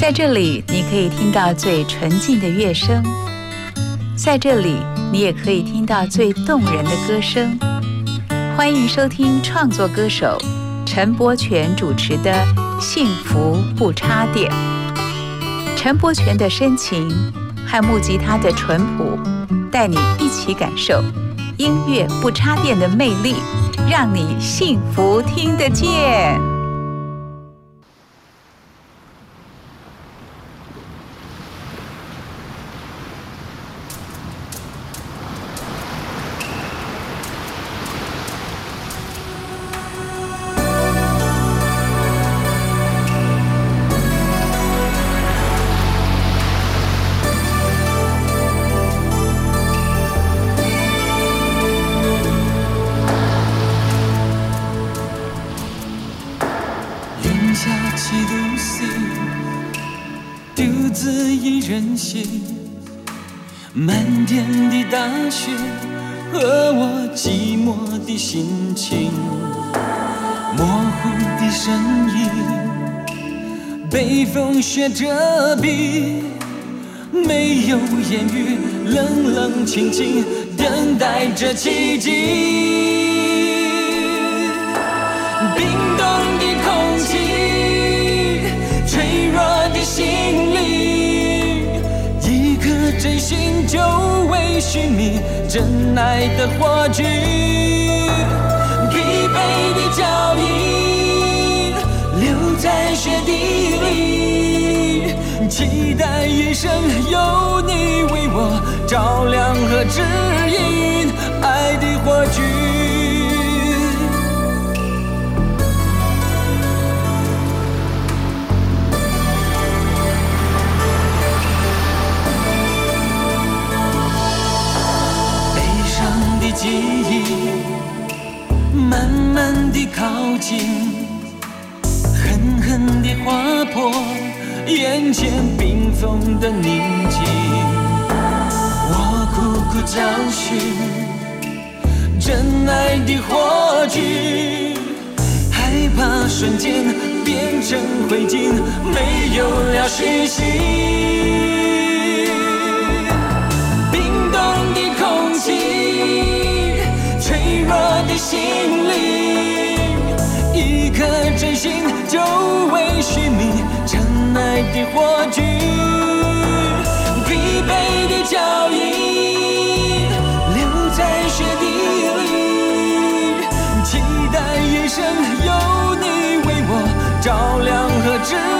在这里，你可以听到最纯净的乐声；在这里，你也可以听到最动人的歌声。欢迎收听创作歌手陈柏权主持的《幸福不插电》。陈柏权的深情和木吉他的淳朴，带你一起感受音乐不插电的魅力，让你幸福听得见。被风雪遮蔽，没有言语，冷冷清清，等待着奇迹。冰冻的空气，脆弱的心灵，一颗真心久未寻觅，真爱的火炬，疲惫的脚印，期待一生有你为我照亮和指引，爱的火炬。悲伤的记忆慢慢地靠近，狠狠地划破。眼前冰封的宁静，我苦苦找寻真爱的火炬，害怕瞬间变成灰烬，没有了讯息。冰冻的空气，脆弱的心的火炬，疲惫的脚印留在雪地里，期待一生有你为我照亮和指引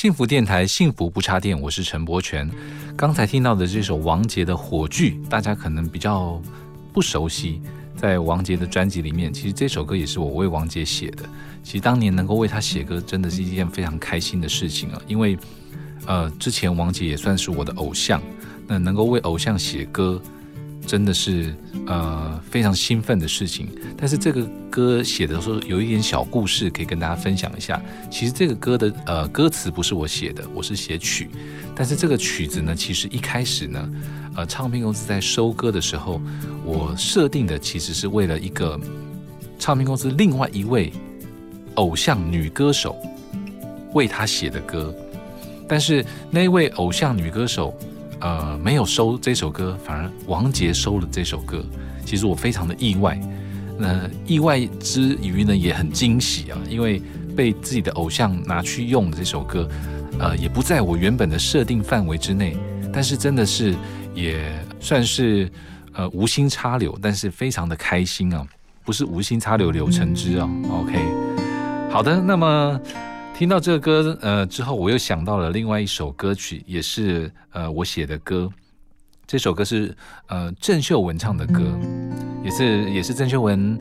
幸福电台，幸福不插电，我是陈柏权。刚才听到的这首王杰的《火炬》，大家可能比较不熟悉。在王杰的专辑里面，其实这首歌也是我为王杰写的。其实当年能够为他写歌，真的是一件非常开心的事情啊！因为，呃，之前王杰也算是我的偶像，那能够为偶像写歌。真的是呃非常兴奋的事情。但是这个歌写的时候有一点小故事，可以跟大家分享一下。其实这个歌的呃歌词不是我写的，我是写曲。但是这个曲子呢，其实一开始呢，呃，唱片公司在收歌的时候，我设定的其实是为了一个唱片公司另外一位偶像女歌手为他写的歌。但是那位偶像女歌手。呃，没有收这首歌，反而王杰收了这首歌。其实我非常的意外，那意外之余呢，也很惊喜啊，因为被自己的偶像拿去用的这首歌，呃，也不在我原本的设定范围之内。但是真的是也算是呃无心插柳，但是非常的开心啊，不是无心插柳柳成枝啊。OK，好的，那么。听到这个歌，呃，之后我又想到了另外一首歌曲，也是呃我写的歌。这首歌是呃郑秀文唱的歌，也是也是郑秀文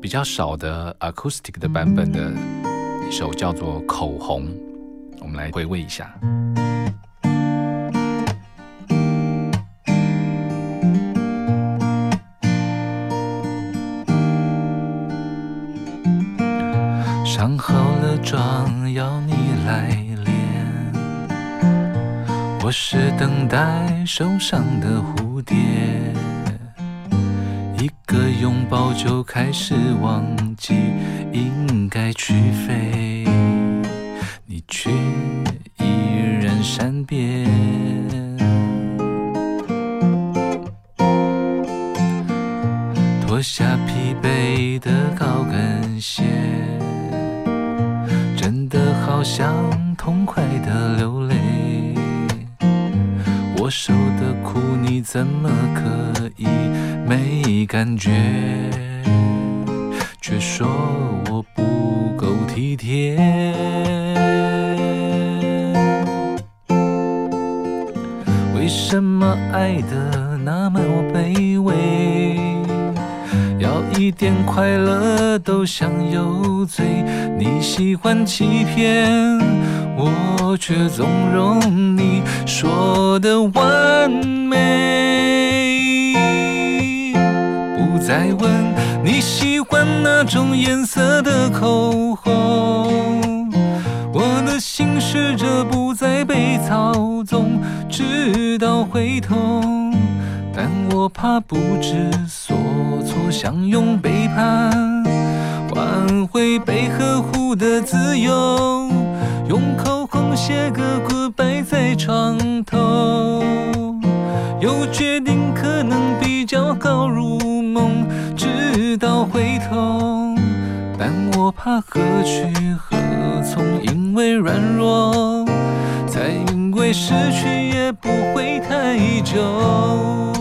比较少的 acoustic 的版本的一首，叫做《口红》。我们来回味一下。上好了妆。要你来练，我是等待受伤的蝴蝶，一个拥抱就开始忘记应该去飞，你却依然善变，脱下疲惫的高跟鞋。好想痛快的流泪，我受的苦你怎么可以没感觉？却说我不够体贴。为什么爱的那么卑微？少一点快乐都想有罪，你喜欢欺骗，我却纵容你说的完美。不再问你喜欢哪种颜色的口红，我的心试着不再被操纵，直到回头。但我怕不知所，想用背叛换回被呵护的自由，用口红写个故事摆在床头，又决定可能比较好入梦，直到回头。但我怕何去何从，因为软弱，才因为失去也不会太久。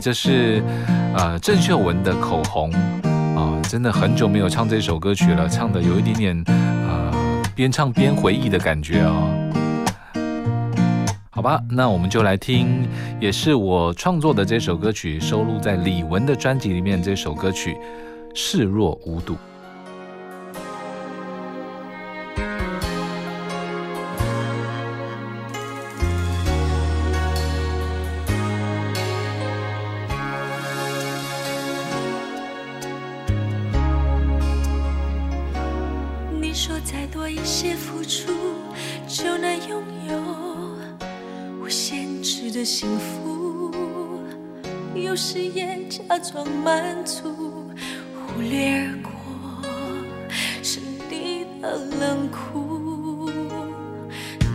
这是呃郑秀文的口红啊，真的很久没有唱这首歌曲了，唱的有一点点呃边唱边回忆的感觉哦。好吧，那我们就来听，也是我创作的这首歌曲，收录在李玟的专辑里面。这首歌曲《视若无睹》。忽略而过是你的冷酷。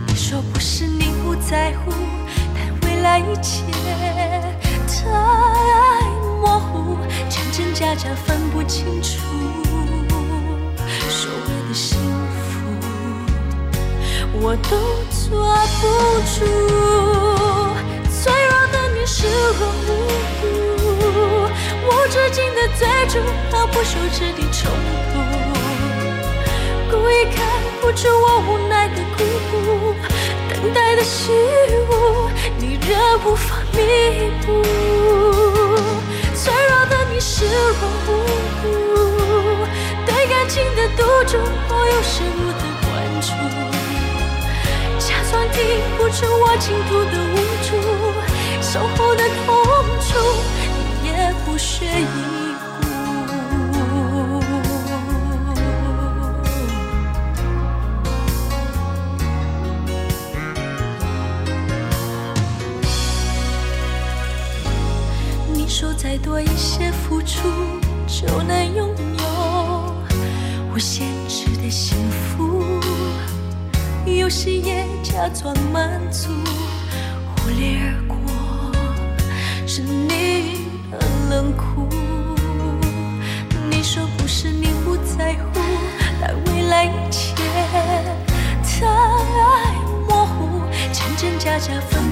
你说不是你不在乎，但未来一切太模糊，真真假假分不清楚。所谓的幸福，我都抓不住。脆弱的你视若无睹。无止境的追逐和不休止的冲突，故意看不出我无奈的孤独，等待的虚无，你仍无法弥补。脆弱的你视若无睹，对感情的赌注，我有恃无恐。处，假装听不出我倾吐的无助，守候的痛楚，不屑一顾。你说。再多一些付出，就能拥有无限制的幸福。有时也假装满足，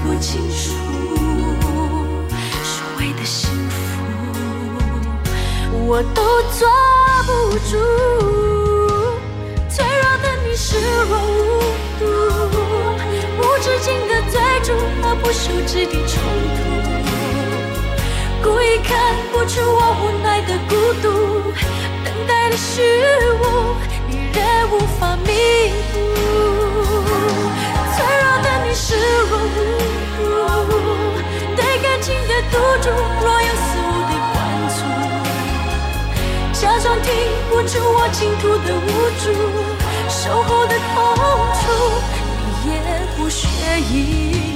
不清楚所谓的幸福。我都抓不住，脆弱的你视若无睹，无止境的追逐和不休止的冲突，故意看不出我无奈的孤独，等待的虚无，你仍无法弥补。脆弱的你视若无，情的赌注若有似无的关注。假装听不出我倾吐的无助，守候的痛楚，你也不屑一顾。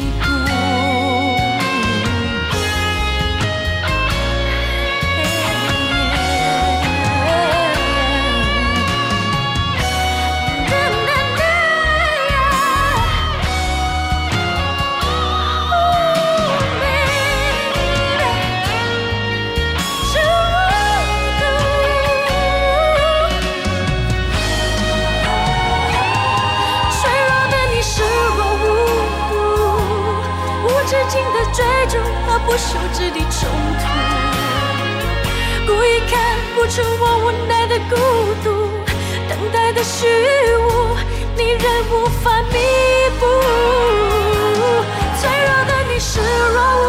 中和不休止的冲突，故意看不出我无奈的孤独，等待的虚无，你仍无法弥补。脆弱的你视若无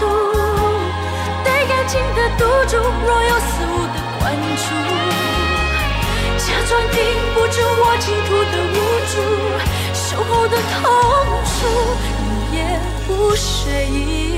睹，对感情的赌注若有似无的关注，假装听不出我倾吐的无助，守候的痛楚，你也不屑一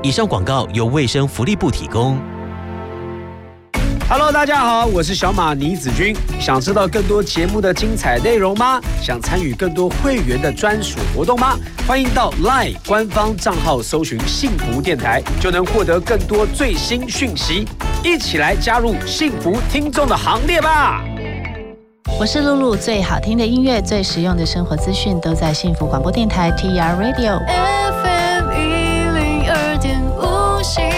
以上广告由卫生福利部提供。Hello，大家好，我是小马倪子君。想知道更多节目的精彩内容吗？想参与更多会员的专属活动吗？欢迎到 LINE 官方账号搜寻“幸福电台”，就能获得更多最新讯息。一起来加入幸福听众的行列吧！我是露露，最好听的音乐，最实用的生活资讯，都在幸福广播电台 TR Radio。所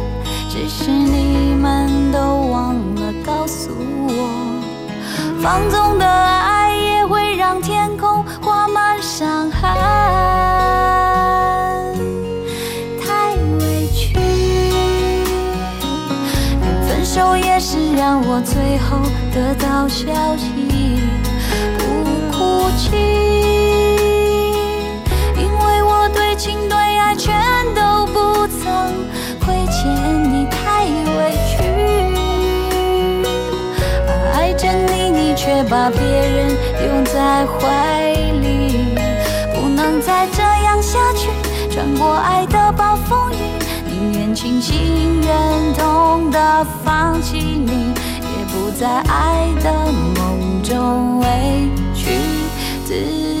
只是你们都忘了告诉我，放纵的爱也会让天空挂满伤痕。太委屈，分手也是让我最后得到消息，不哭泣，把别人拥在怀里，不能再这样下去，穿过爱的暴风雨。宁愿清醒忍痛的放弃你，也不在爱的梦中委屈自己。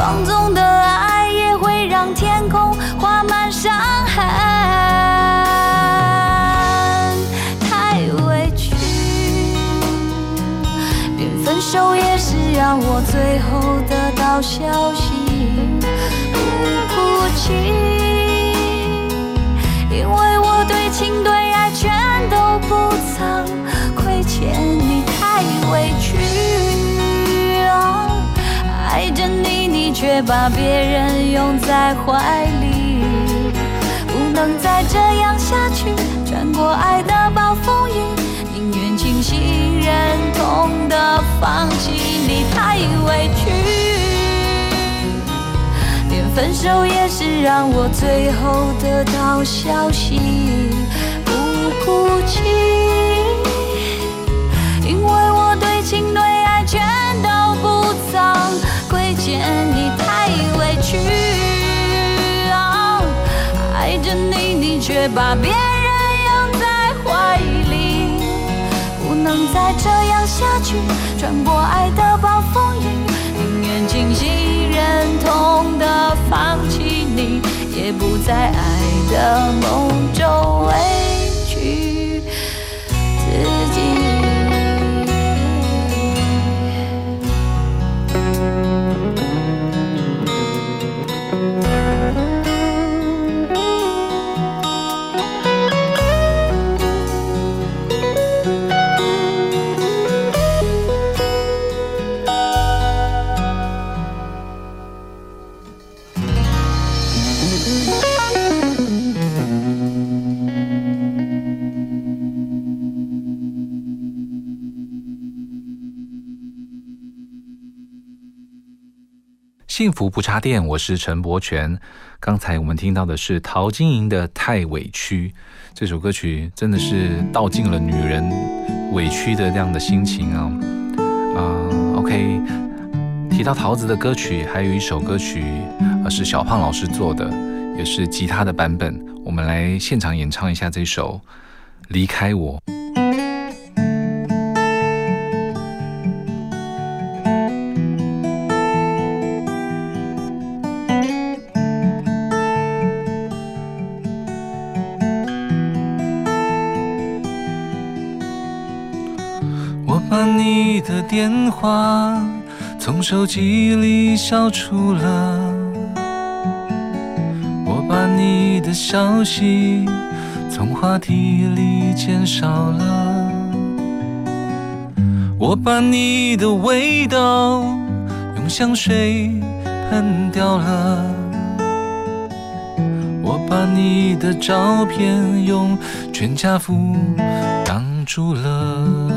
放纵的爱也会让天空挂满伤痕。太委屈，连分手也是让我最后得到消息，不哭泣，因为我对情对爱全都不曾亏欠你，太委屈，爱着你，你却把别人拥在怀里。不能再这样下去，穿过爱的暴风雨，宁愿清醒忍痛的放弃你，太委屈。连分手也是让我最后得到消息，不哭泣，你，你却把别人拥在怀里，不能再这样下去，穿过爱的暴风雨，宁愿清醒忍痛的放弃你，也不在爱的梦中幸福不插电，我是陈柏权。刚才我们听到的是陶晶莹的《太委屈》这首歌曲，真的是道尽了女人委屈的这样的心情啊！啊，OK，提到桃子的歌曲，还有一首歌曲，是小胖老师做的，也是吉他的版本。我们来现场演唱一下这首《离开我》。的电话从手机里消除了，我把你的消息从话题里减少了，我把你的味道用香水喷掉了，我把你的照片用全家福挡住了。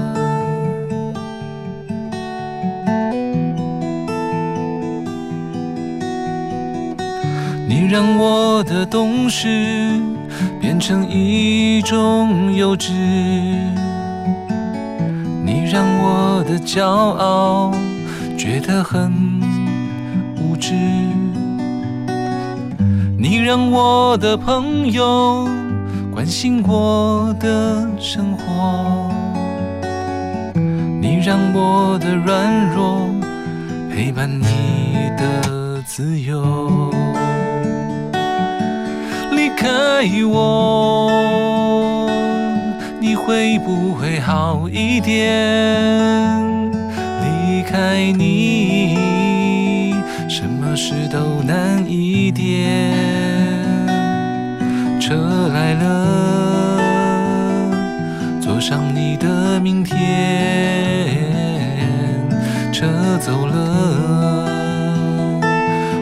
你让我的懂事变成一种幼稚，你让我的骄傲觉得很无知，你让我的朋友关心我的生活，你让我的软弱陪伴你的开我，你会不会好一点？离开你，什么事都难一点。车来了，坐上你的明天。车走了，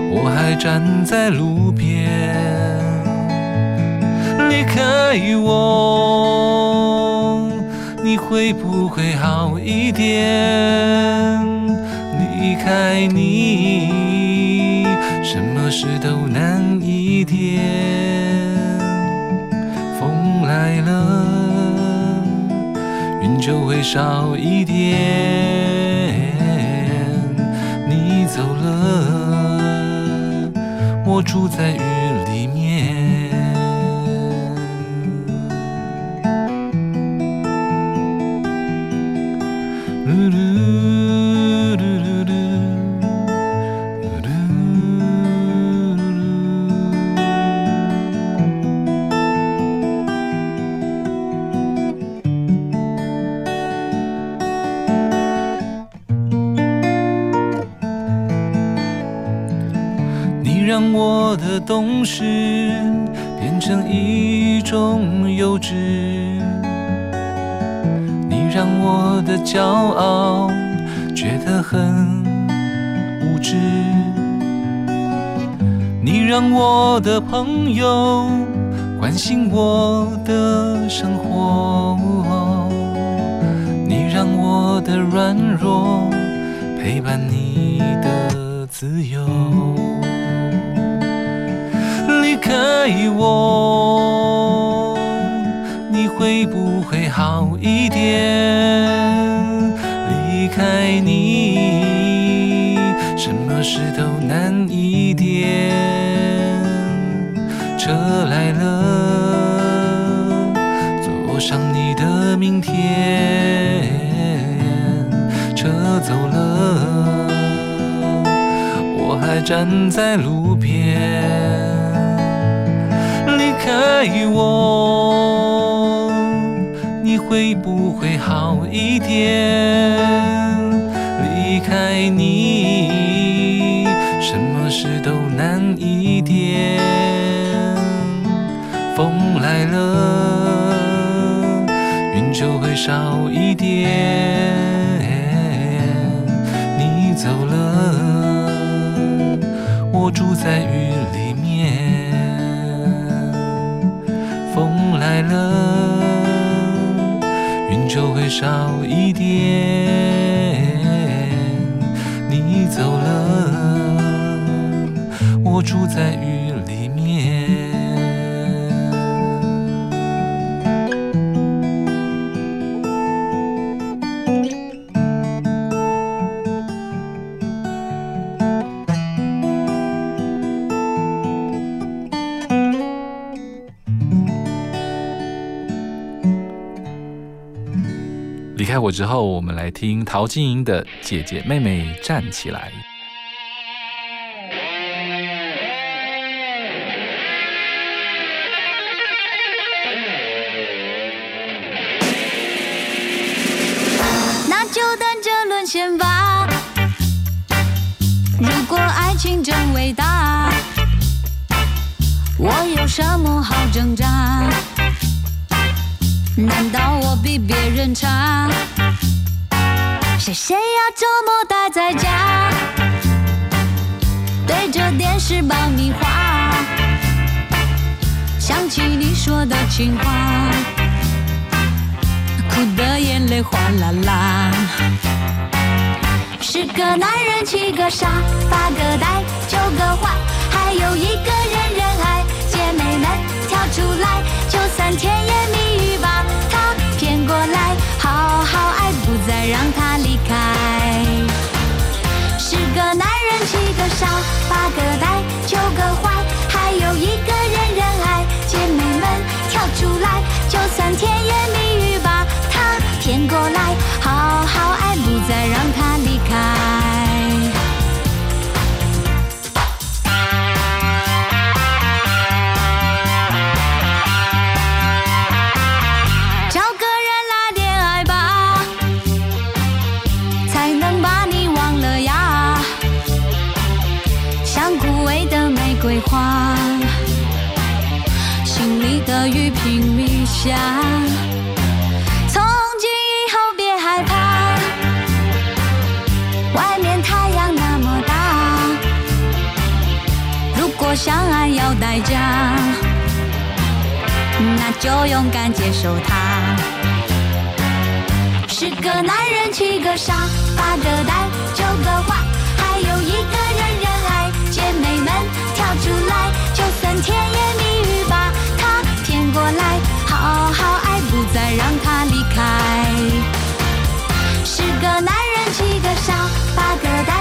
我还站在路边。离开我，你会不会好一点？离开你，什么事都难一点。风来了，云就会少一点。你走了，我住在雨我的懂事变成一种幼稚，你让我的骄傲觉得很无知，你让我的朋友关心我的生活，你让我的软弱陪伴你的自由。离开我，你会不会好一点？离开你，什么事都难一点。车来了，坐上你的明天。车走了，我还站在路边。爱我，你会不会好一点？离开你，什么事都难一点。风来了，云就会少一点。你走了，我住在雨少一点。你走了，我住在雨离开我之后，我们来听陶晶莹的《姐姐妹妹站起来》。那就等着沦陷吧。如果爱情真伟大，我有什么好挣扎？爆米花想起你说的情话哭的眼泪哗啦啦。十个男人七个傻八个呆九个坏还有一个人人爱姐妹们跳出来就算甜言蜜语把他骗过来好好爱不再让他离开。十个男人七个傻八个呆九个坏还有一个人人爱姐妹们跳出来就算甜言蜜语把他骗过来好好爱不再让他离开。想。从今以后别害怕，外面太阳那么大。如果相爱要代价，那就勇敢接受它。十个男人七个傻，八个呆九个坏，还有一个人人爱。姐妹们跳出来，就算甜言蜜八个呆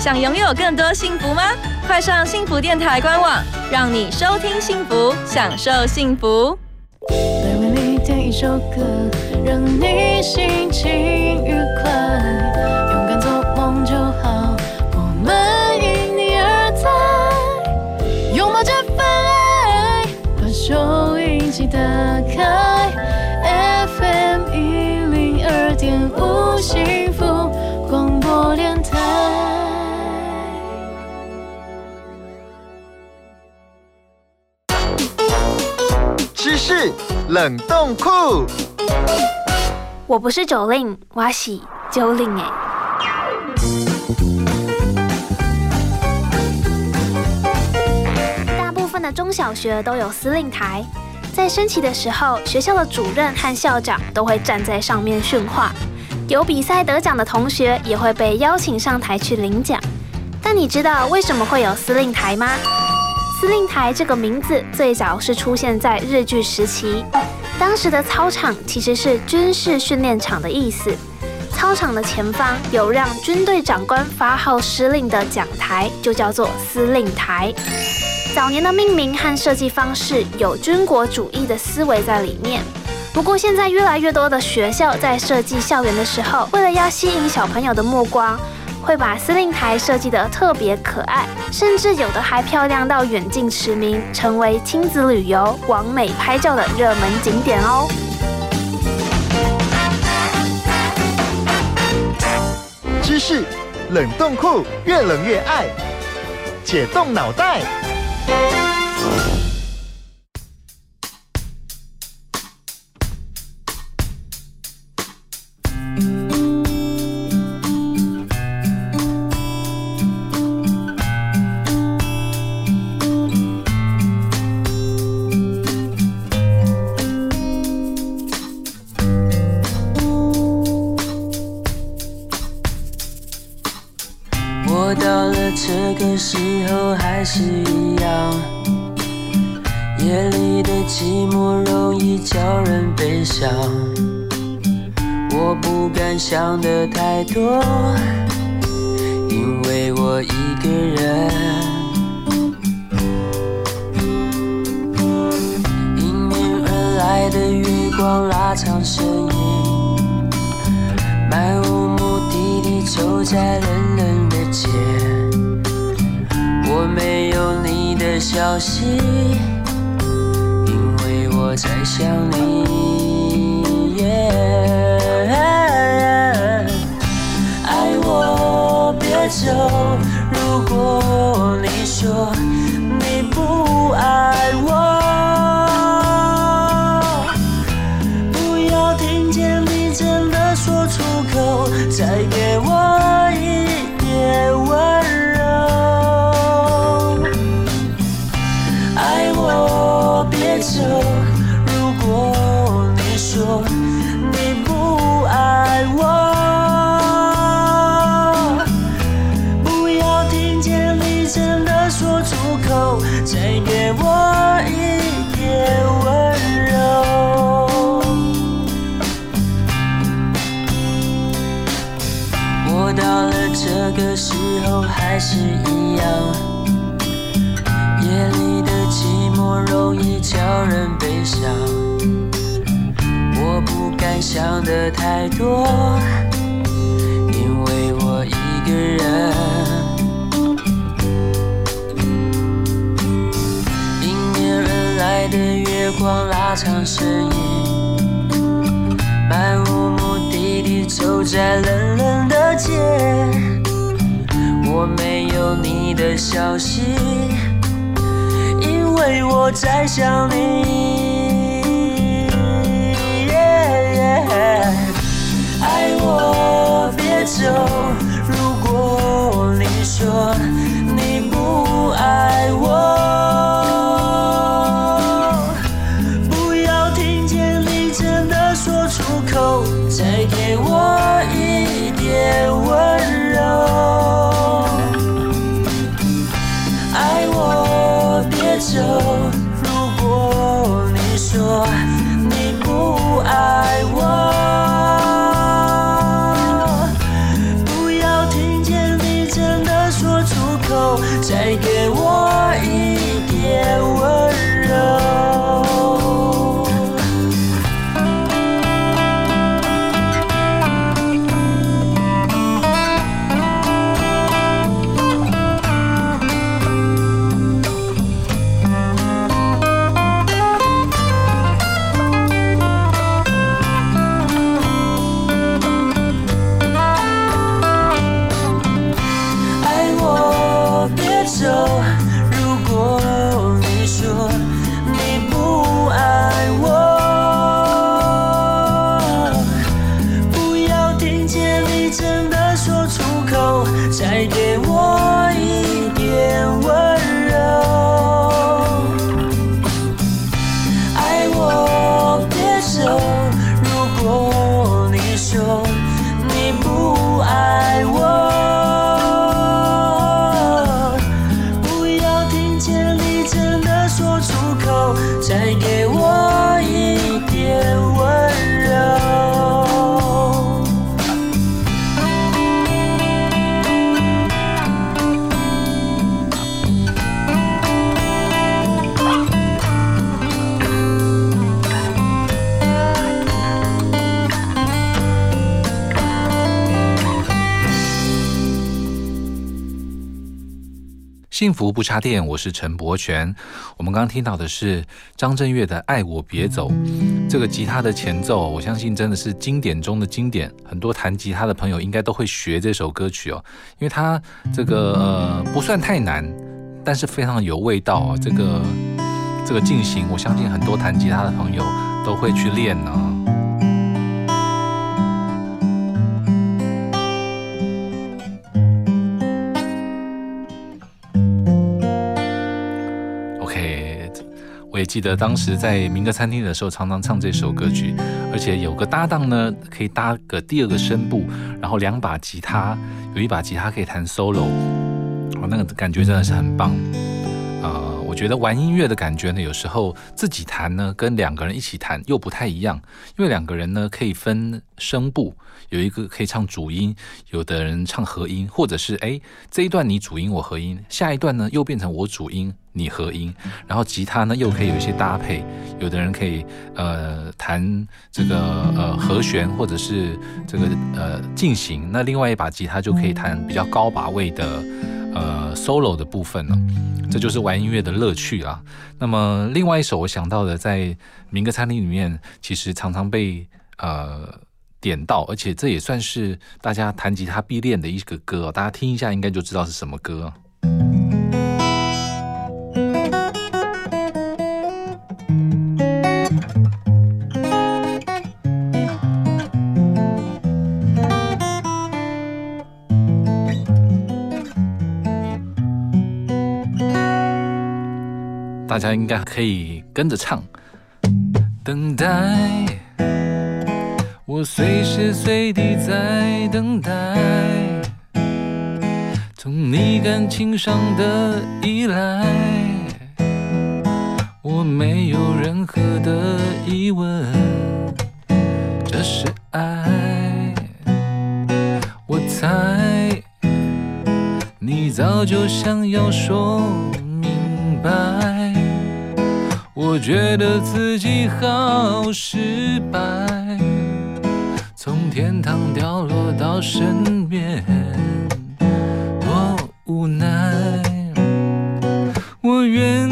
想拥有更多幸福吗？快上幸福电台官网，让你收听幸福，享受幸福。每为你点一首歌，让你心情愉快，勇敢做梦就好，我们因你而在，拥抱这份爱，把收音机打开，FM 一零二点五幸福冷冻库。我不是九令，我是九令哎。大部分的中小学都有司令台，在升旗的时候，学校的主任和校长都会站在上面训话。有比赛得奖的同学也会被邀请上台去领奖。但你知道为什么会有司令台吗？司令台这个名字最早是出现在日据时期，当时的操场其实是军事训练场的意思。操场的前方有让军队长官发号施令的讲台，就叫做司令台。早年的命名和设计方式有军国主义的思维在里面。不过现在越来越多的学校在设计校园的时候，为了要吸引小朋友的目光，会把司令台设计得特别可爱，甚至有的还漂亮到远近驰名，成为亲子旅游、完美拍照的热门景点哦。知识冷冻库，越冷越爱，解冻脑袋。还是一样。夜里的寂寞容易叫人悲伤，我不敢想的太多，因为我一个人。迎面而来的月光拉长身影，漫无目的地走在冷冷的街，我没有你的消息。因为我在想你。爱我别走，如果你说你不爱我，不插电，我是陈柏权。我们刚刚听到的是张震岳的《爱我别走》，这个吉他的前奏，我相信真的是经典中的经典。很多弹吉他的朋友应该都会学这首歌曲哦，因为它这个呃不算太难，但是非常有味道。这个这个进行，我相信很多弹吉他的朋友都会去练呢。记得当时在民歌餐厅的时候，常常唱这首歌曲，而且有个搭档呢，可以搭个第二个声部，然后两把吉他，有一把吉他可以弹 solo，哦，那个感觉真的是很棒。我觉得玩音乐的感觉呢，有时候自己弹呢，跟两个人一起弹又不太一样，因为两个人呢可以分声部。有一个可以唱主音，有的人唱和音，或者是哎这一段你主音我和音，下一段呢又变成我主音你和音，然后吉他呢又可以有一些搭配，有的人可以呃弹这个呃和弦或者是这个呃进行，那另外一把吉他就可以弹比较高把位的呃 solo 的部分了，这就是玩音乐的乐趣啊。那么另外一首我想到的，在民歌餐厅里面，其实常常被呃。点到，而且这也算是大家弹吉他必练的一个歌，大家听一下应该就知道是什么歌。大家应该可以跟着唱，等待。我随时随地在等待，从你感情上的依赖，我没有任何的疑问，这是爱。我猜你早就想要说明白，我觉得自己好失败。从天堂掉落到身边，多无奈。我愿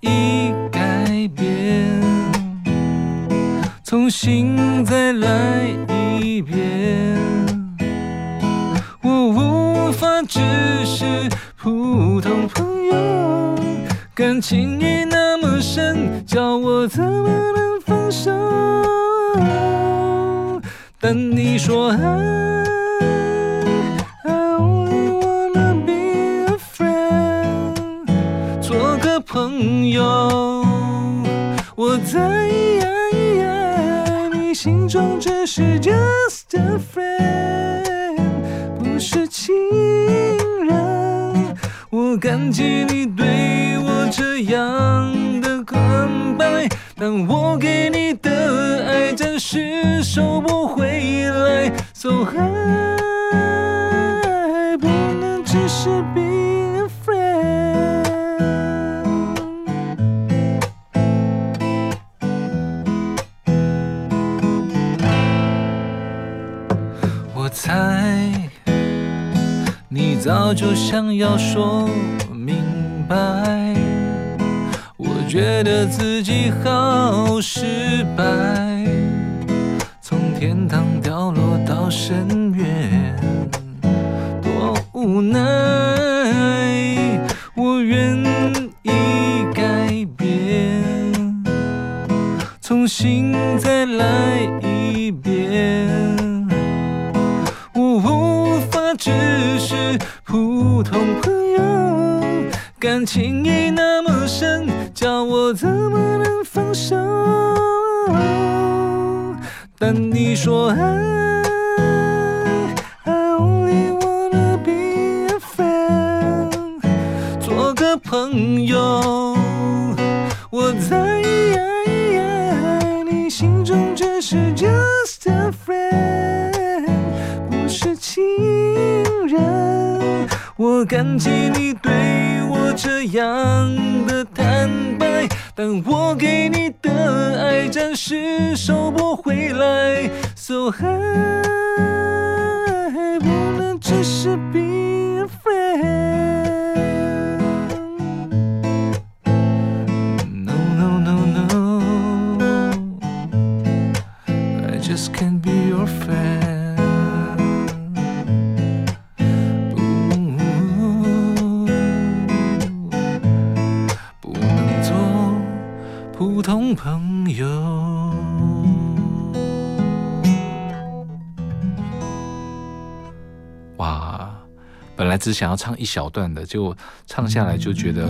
意改变，重新再来一遍。我无法只是普通朋，感情已那么深，叫我怎么能放手？但你说，I only wanna be a friend，做个朋友。我在你心中只是 just a friend，感激你对我这样的关怀，但我给你的爱暂时收不回来。So i 早就想要说明白，我觉得自己好失败，从天堂掉落。到深渊，多无奈。我愿意改变，重新再来一遍。普通朋友，感情已那么深，叫我怎么能放手？但你说爱。感激你对我这样的坦白，但我给你的爱暂时收不回来。So 只想要唱一小段的，结果唱下来就觉得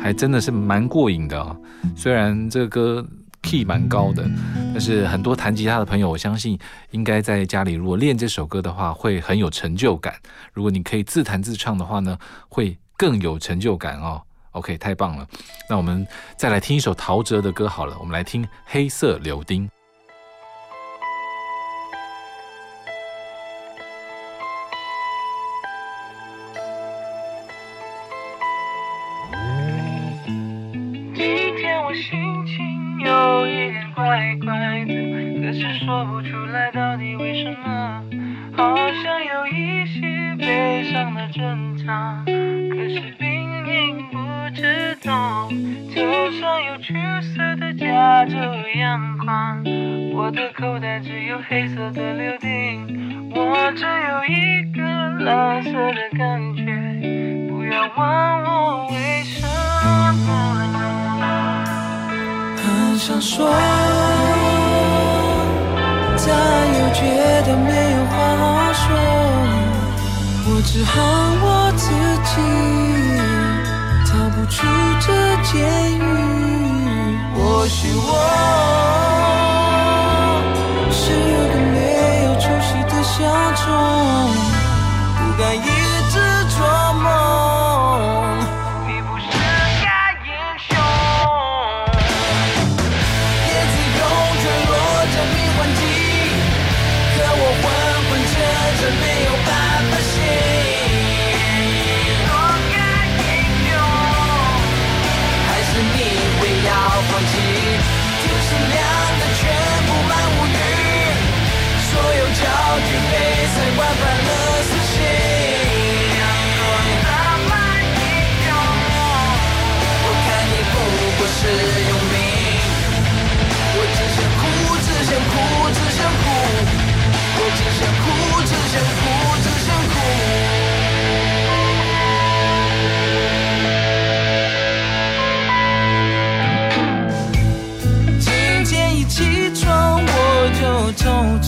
还真的是蛮过瘾的哦。虽然这个歌 key 蛮高的，但是很多弹吉他的朋友，我相信应该在家里如果练这首歌的话，会很有成就感。如果你可以自弹自唱的话呢，会更有成就感哦。OK，太棒了。那我们再来听一首陶喆的歌好了，我们来听《黑色柳丁》。怪怪的，可是说不出来到底为什么，好像有一些悲伤的征兆，可是明明不知道。头上有橘色的加州阳光，我的口袋只有黑色的柳丁，我只有一个蓝色的感觉，不要问我为什么。想说，但又觉得没有话好说，我只恨我自己逃不出这监狱。或许我是个没有出息的小虫，不敢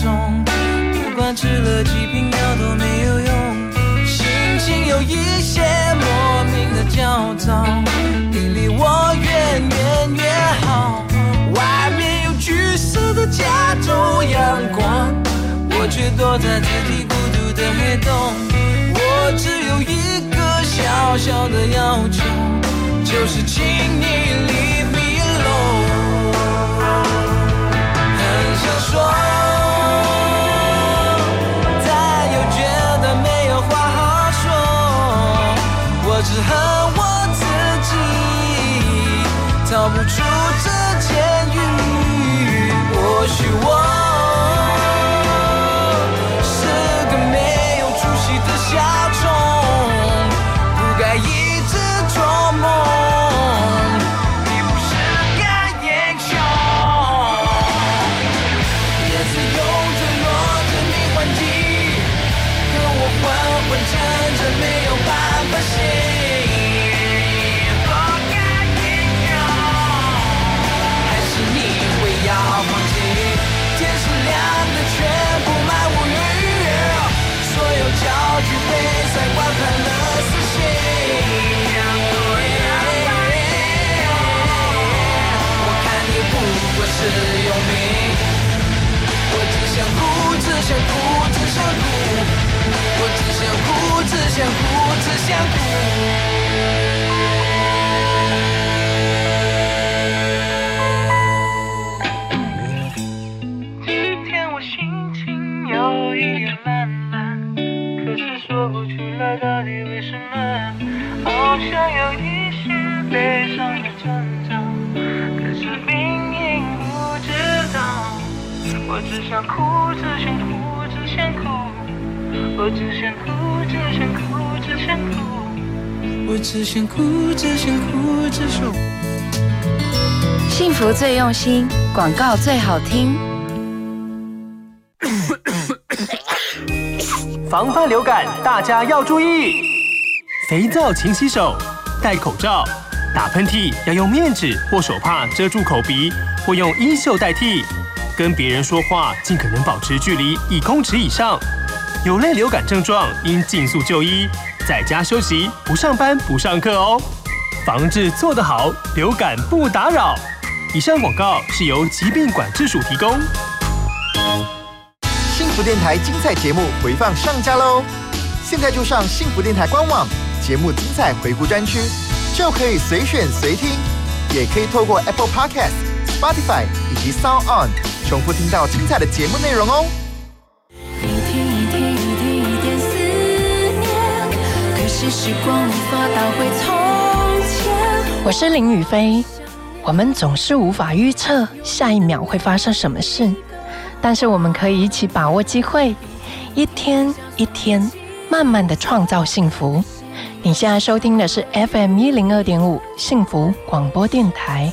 头痛，不管吃了几瓶药都没有用，心情有一些莫名的焦躁。你离我远远越好，外面有橘色的加州阳光，我却躲在自己孤独的黑洞。我只有一个小小的要求，就是请你 leave me alone。很想说，不出想哭，只想哭。我只想哭，只想哭，只想哭。我只想哭，只想哭，只想哭。我只想哭，只想哭，只想哭。我只想哭，只想哭，只想哭。幸福最用心，广告最好听。防范流感，大家要注意：肥皂勤洗手，戴口罩，打喷嚏要用面纸或手帕遮住口鼻，或用衣袖代替。跟别人说话尽可能保持距离一公尺以上。有类流感症状应尽速就医，在家休息，不上班不上课哦。防治做得好，流感不打扰。以上广告是由疾病管制署提供。幸福电台精彩节目回放上架喽！现在就上幸福电台官网节目精彩回顾专区，就可以随选随听，也可以透过 Apple Podcast、Spotify 以及 Sound On 重复听到精彩的节目内容哦。一天一天一点一点思念，可是时光无法倒回从前。我是林宇飞。我们总是无法预测下一秒会发生什么事，但是我们可以一起把握机会，一天一天，慢慢的创造幸福。你现在收听的是 FM 一零二点五幸福广播电台。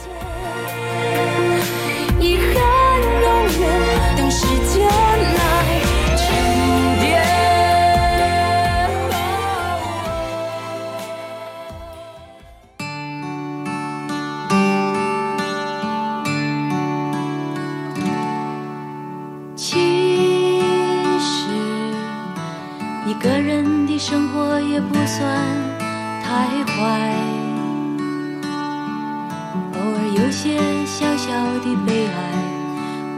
一个人的生活也不算太坏。偶尔有些小小的悲哀，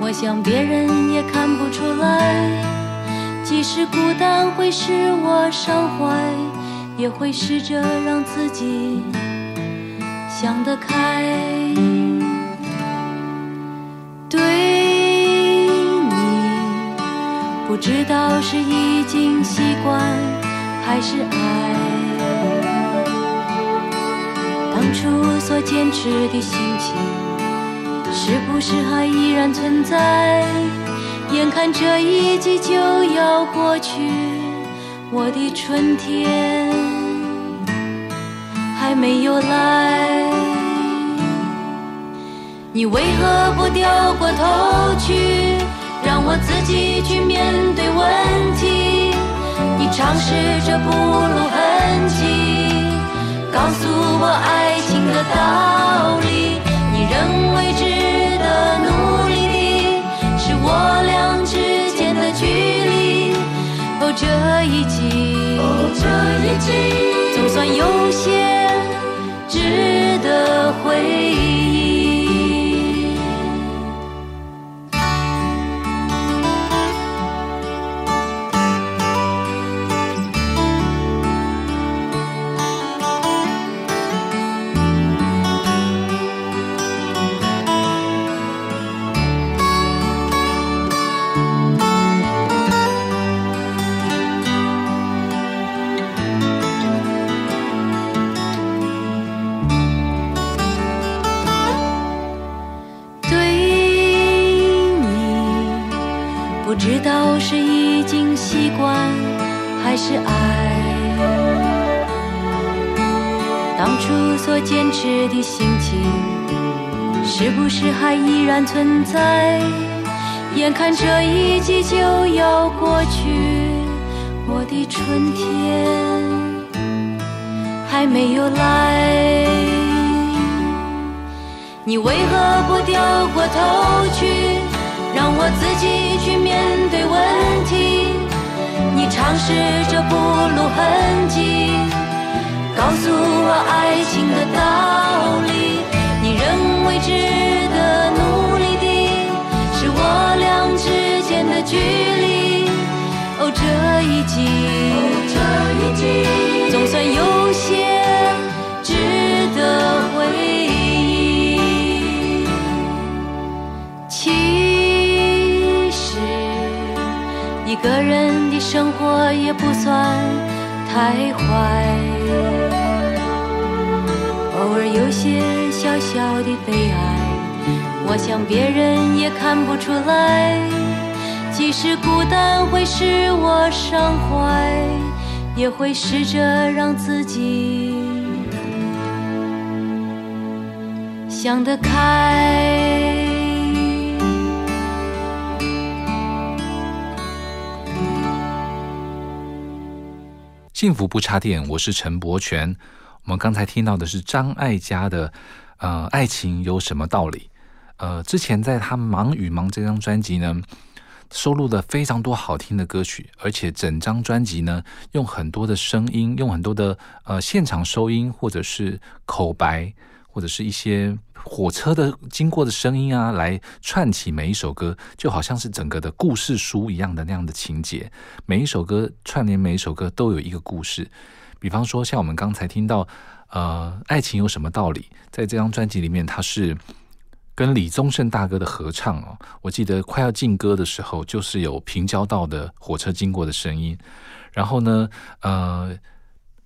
我想别人也看不出来。即使孤单会使我伤怀，也会试着让自己想得开。不知道是已经习惯还是爱。当初所坚持的心情，是不是还依然存在？眼看这一季就要过去，我的春天还没有来。你为何不掉过头去，让我自己去面对问题？你尝试着不露痕迹，告诉我爱情的道理。你认为值得努力的，是我俩之间的距离。哦，这一季，哦，这一季，总算有些值得回忆。知道是已经习惯还是爱。当初所坚持的心情，是不是还依然存在？眼看这一季就要过去，我的春天还没有来。你为何不掉过头去，让我自己去面对问题？你尝试着不露痕迹，告诉我爱情的道理。你认为值得努力的，是我俩之间的距离。哦，这一季，哦这一季，总算有些值得回忆。情一个人的生活也不算太坏。偶尔有些小小的悲哀，我想别人也看不出来。即使孤单会使我伤怀，也会试着让自己想得开。幸福不插电，我是陈柏权。我们刚才听到的是张艾嘉的《呃，爱情有什么道理》。呃，之前在他《忙与忙》这张专辑呢，收录了非常多好听的歌曲，而且整张专辑呢，用很多的声音，用很多的呃现场收音，或者是口白，或者是一些火车的经过的声音啊，来串起每一首歌，就好像是整个的故事书一样的那样的情节。每一首歌串联，每一首歌都有一个故事。比方说，像我们刚才听到，呃，爱情有什么道理？在这张专辑里面，它是跟李宗盛大哥的合唱哦。我记得快要进歌的时候，就是有平交道的火车经过的声音。然后呢，呃，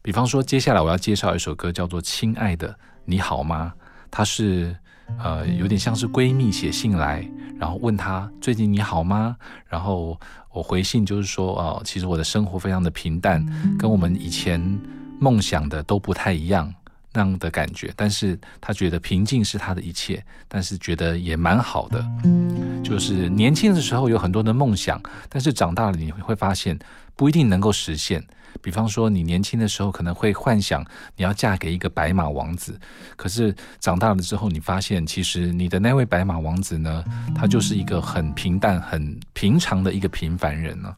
比方说，接下来我要介绍一首歌，叫做《亲爱的你好吗》。她是呃，有点像是闺蜜写信来，然后问她最近你好吗？然后。我回信就是说，哦，其实我的生活非常的平淡，跟我们以前梦想的都不太一样那样的感觉。但是她觉得平静是她的一切，但是觉得也蛮好的。就是年轻的时候有很多的梦想，但是长大了你会发现不一定能够实现。比方说，你年轻的时候可能会幻想你要嫁给一个白马王子，可是长大了之后，你发现其实你的那位白马王子呢，他就是一个很平淡、很平常的一个平凡人呢。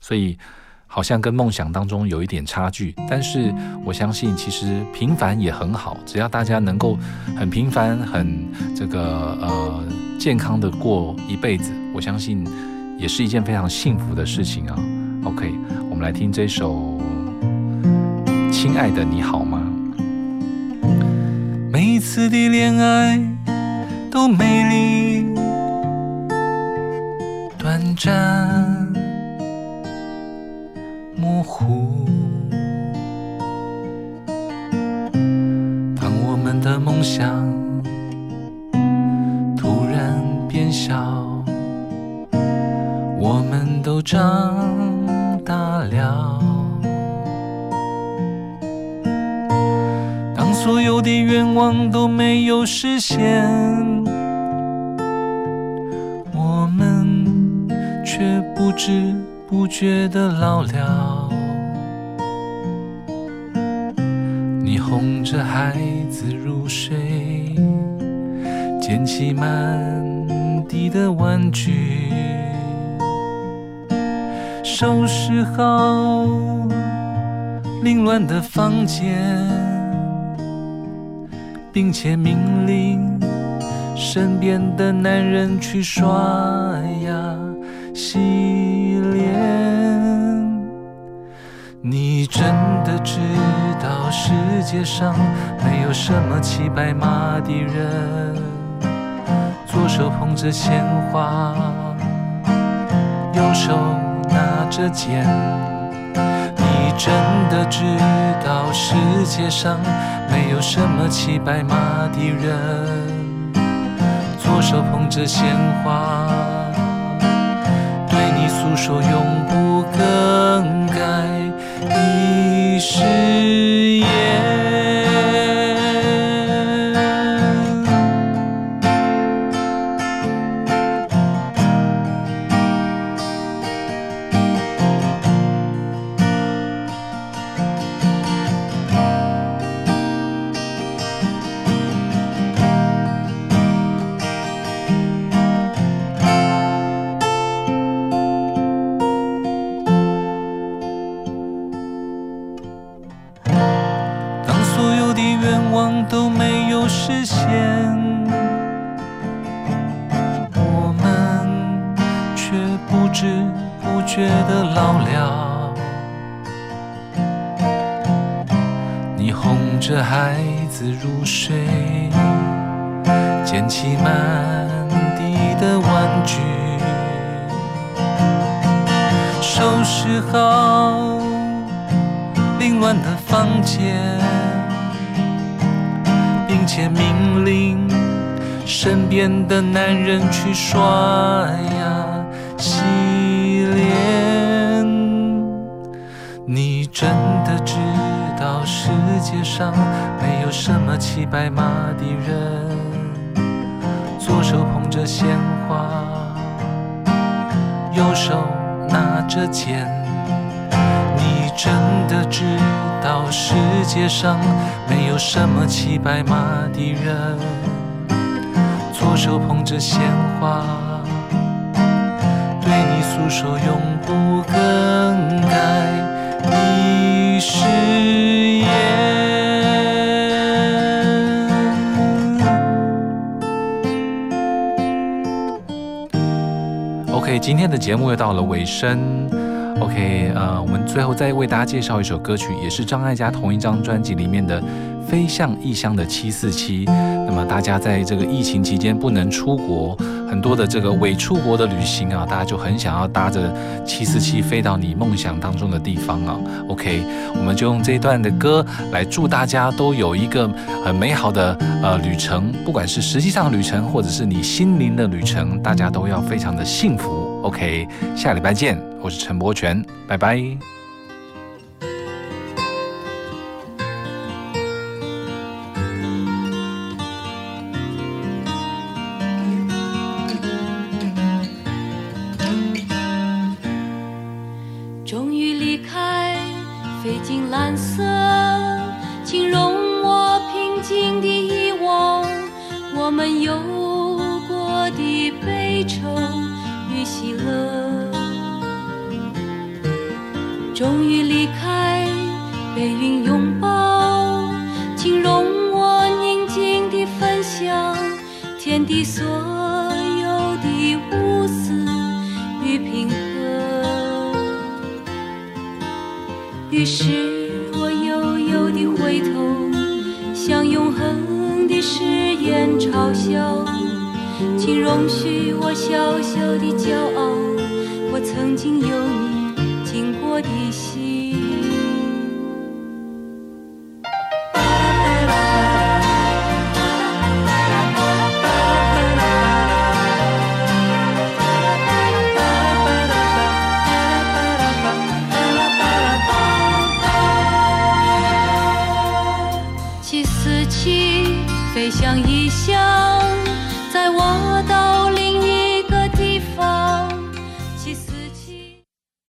所以好像跟梦想当中有一点差距。但是我相信，其实平凡也很好，只要大家能够很平凡、很这个呃健康的过一辈子，我相信也是一件非常幸福的事情啊。OK，我们来听这首。亲爱的，你好吗？每一次的恋爱都美丽、短暂、模糊。当我们的梦想望都没有实现，我们却不知不觉的老了。你哄着孩子入睡，捡起满地的玩具，收拾好凌乱的房间。并且命令身边的男人去刷牙洗脸。你真的知道世界上没有什么骑白马的人，左手捧着鲜花，右手拿着剑。真的知道世界上没有什么骑白马的人，左手捧着鲜花，对你诉说永不更改。的誓着孩子入睡，捡起满地的玩具，收拾好凌乱的房间，并且命令身边的男人去刷牙。上没有什么骑白马的人，左手捧着鲜花，右手拿着剑，你真的知道世界上没有什么骑白马的人，左手捧着鲜花，对你诉说永不更改你是今天的节目又到了尾声。OK，呃，我们最后再为大家介绍一首歌曲，也是张艾嘉同一张专辑里面的《飞向异乡的七四七》。那么大家在这个疫情期间不能出国，很多的这个伪出国的旅行啊，大家就很想要搭着七四七飞到你梦想当中的地方啊。OK，我们就用这一段的歌来祝大家都有一个很美好的呃旅程，不管是实际上的旅程，或者是你心灵的旅程，大家都要非常的幸福。OK，下礼拜见，我是陈柏权，拜拜。